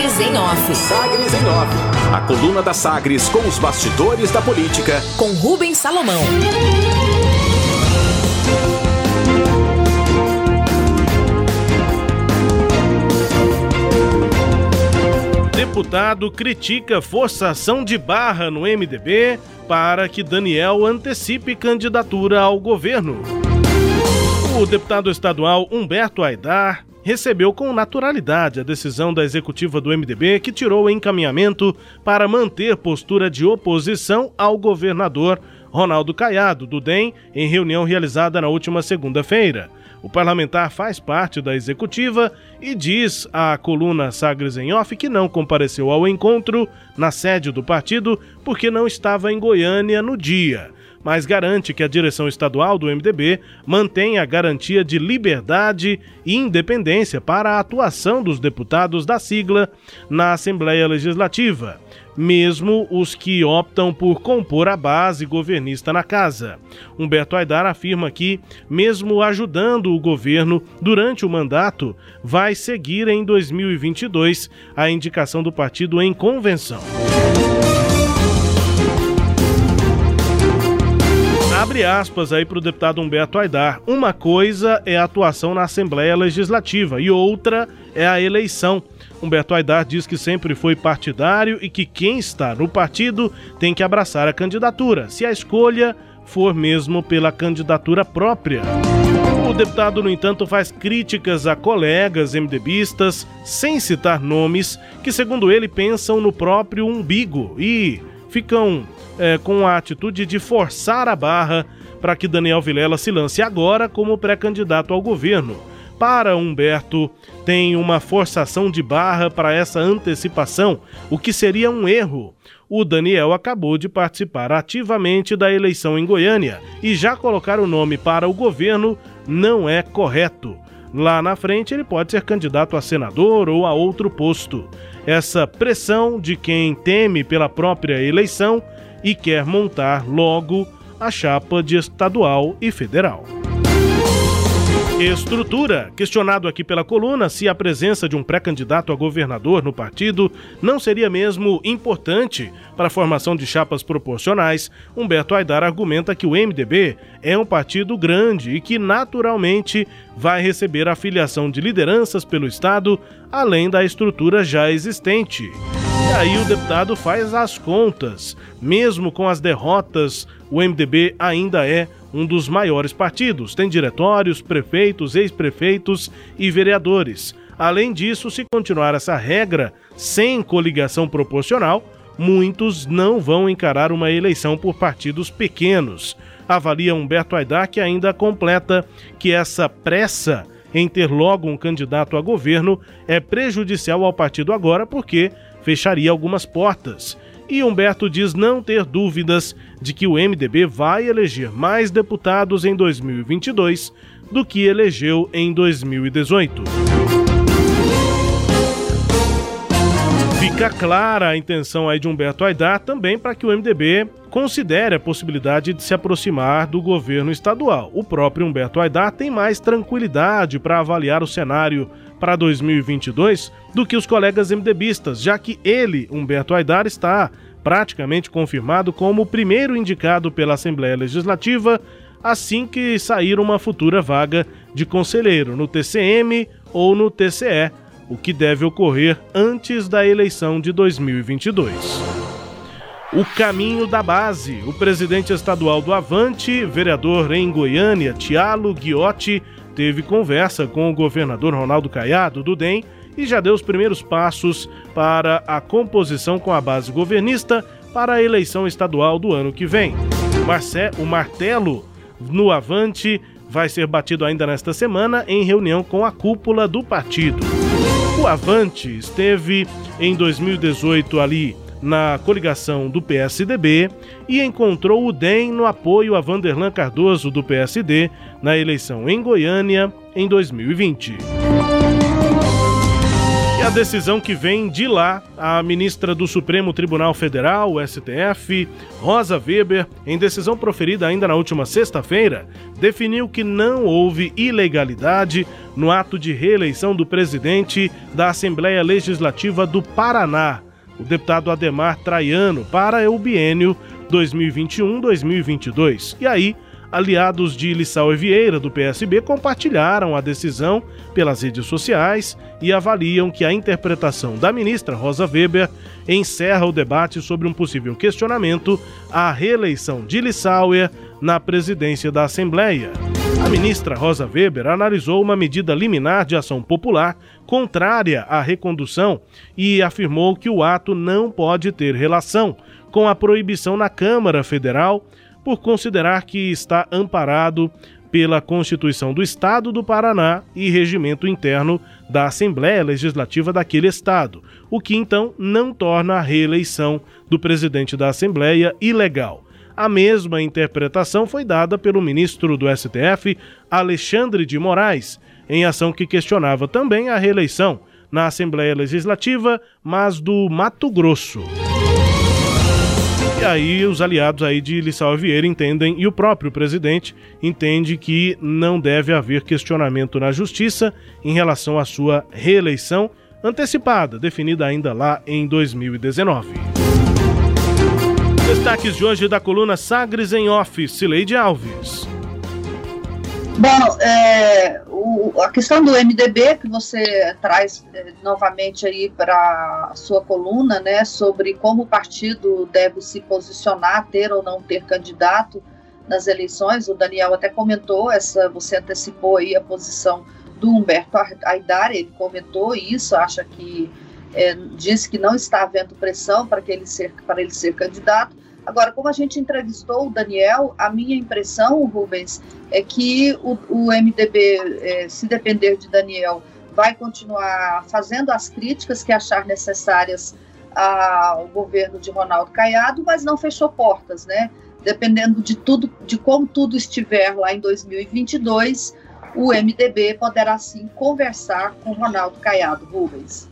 Sagres em Off. Sagres em Off. A coluna da Sagres com os bastidores da política. Com Rubens Salomão. Deputado critica forçação de barra no MDB para que Daniel antecipe candidatura ao governo. O deputado estadual Humberto Aidar recebeu com naturalidade a decisão da executiva do MDB que tirou o encaminhamento para manter postura de oposição ao governador Ronaldo Caiado, do DEM, em reunião realizada na última segunda-feira. O parlamentar faz parte da executiva e diz à coluna Sagres em Off que não compareceu ao encontro na sede do partido porque não estava em Goiânia no dia mas garante que a direção estadual do MDB mantém a garantia de liberdade e independência para a atuação dos deputados da sigla na Assembleia Legislativa, mesmo os que optam por compor a base governista na casa. Humberto Aidar afirma que, mesmo ajudando o governo durante o mandato, vai seguir em 2022 a indicação do partido em convenção. Abre aspas aí para o deputado Humberto Aidar. Uma coisa é a atuação na Assembleia Legislativa e outra é a eleição. Humberto Aidar diz que sempre foi partidário e que quem está no partido tem que abraçar a candidatura, se a escolha for mesmo pela candidatura própria. O deputado, no entanto, faz críticas a colegas MDBistas, sem citar nomes, que, segundo ele, pensam no próprio umbigo e ficam é, com a atitude de forçar a barra para que Daniel Vilela se lance agora como pré-candidato ao governo. Para Humberto, tem uma forçação de barra para essa antecipação, o que seria um erro. O Daniel acabou de participar ativamente da eleição em Goiânia e já colocar o nome para o governo não é correto. Lá na frente, ele pode ser candidato a senador ou a outro posto. Essa pressão de quem teme pela própria eleição e quer montar logo a chapa de estadual e federal. Estrutura. Questionado aqui pela coluna se a presença de um pré-candidato a governador no partido não seria mesmo importante para a formação de chapas proporcionais, Humberto Aidar argumenta que o MDB é um partido grande e que naturalmente vai receber a filiação de lideranças pelo Estado, além da estrutura já existente. E aí o deputado faz as contas. Mesmo com as derrotas, o MDB ainda é um dos maiores partidos. Tem diretórios, prefeitos, ex-prefeitos e vereadores. Além disso, se continuar essa regra sem coligação proporcional, muitos não vão encarar uma eleição por partidos pequenos. Avalia Humberto Aidar que ainda completa que essa pressa em ter logo um candidato a governo é prejudicial ao partido agora porque fecharia algumas portas. E Humberto diz não ter dúvidas de que o MDB vai eleger mais deputados em 2022 do que elegeu em 2018. Fica clara a intenção aí de Humberto Aidar também para que o MDB considere a possibilidade de se aproximar do governo estadual. O próprio Humberto Aidar tem mais tranquilidade para avaliar o cenário para 2022 do que os colegas MDBistas, já que ele, Humberto Aidar, está praticamente confirmado como o primeiro indicado pela Assembleia Legislativa assim que sair uma futura vaga de conselheiro no TCM ou no TCE, o que deve ocorrer antes da eleição de 2022. O caminho da base. O presidente estadual do Avante, vereador em Goiânia, Tialo Guiotti, teve conversa com o governador Ronaldo Caiado do DEM e já deu os primeiros passos para a composição com a base governista para a eleição estadual do ano que vem. O, o martelo no Avante vai ser batido ainda nesta semana em reunião com a cúpula do partido. O Avante esteve em 2018 ali na coligação do PSDB e encontrou o DEM no apoio a Vanderlan Cardoso do PSD na eleição em Goiânia em 2020. E a decisão que vem de lá, a ministra do Supremo Tribunal Federal, o STF, Rosa Weber, em decisão proferida ainda na última sexta-feira, definiu que não houve ilegalidade no ato de reeleição do presidente da Assembleia Legislativa do Paraná, o deputado Ademar Traiano, para o biênio 2021-2022. E aí, aliados de Lissau Vieira, do PSB, compartilharam a decisão pelas redes sociais e avaliam que a interpretação da ministra Rosa Weber encerra o debate sobre um possível questionamento à reeleição de Lissauer na presidência da Assembleia. A ministra Rosa Weber analisou uma medida liminar de ação popular contrária à recondução e afirmou que o ato não pode ter relação com a proibição na Câmara Federal por considerar que está amparado pela Constituição do Estado do Paraná e regimento interno da Assembleia Legislativa daquele estado, o que então não torna a reeleição do presidente da Assembleia ilegal. A mesma interpretação foi dada pelo ministro do STF, Alexandre de Moraes, em ação que questionava também a reeleição na Assembleia Legislativa, mas do Mato Grosso. E aí os aliados aí de Lissau Vieira entendem, e o próprio presidente entende que não deve haver questionamento na justiça em relação à sua reeleição antecipada, definida ainda lá em 2019. Destaques de hoje da coluna Sagres em Off, Cileide Alves. Bom, é, o, a questão do MDB que você traz é, novamente aí para sua coluna, né, sobre como o partido deve se posicionar, ter ou não ter candidato nas eleições. O Daniel até comentou essa, você antecipou aí a posição do Humberto Aidar, ele comentou isso, acha que é, disse que não está havendo pressão para que ele ser para ele ser candidato. Agora, como a gente entrevistou o Daniel, a minha impressão, Rubens, é que o, o MDB, é, se depender de Daniel, vai continuar fazendo as críticas que achar necessárias ao governo de Ronaldo Caiado, mas não fechou portas, né? Dependendo de tudo, de como tudo estiver lá em 2022, o MDB poderá sim conversar com Ronaldo Caiado Rubens.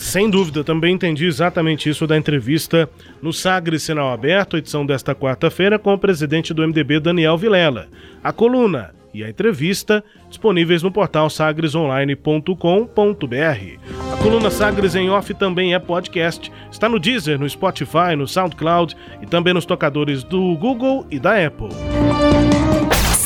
Sem dúvida, também entendi exatamente isso da entrevista no Sagres Sinal Aberto, edição desta quarta-feira, com o presidente do MDB, Daniel Vilela. A coluna e a entrevista disponíveis no portal sagresonline.com.br. A coluna Sagres em Off também é podcast. Está no Deezer, no Spotify, no SoundCloud e também nos tocadores do Google e da Apple.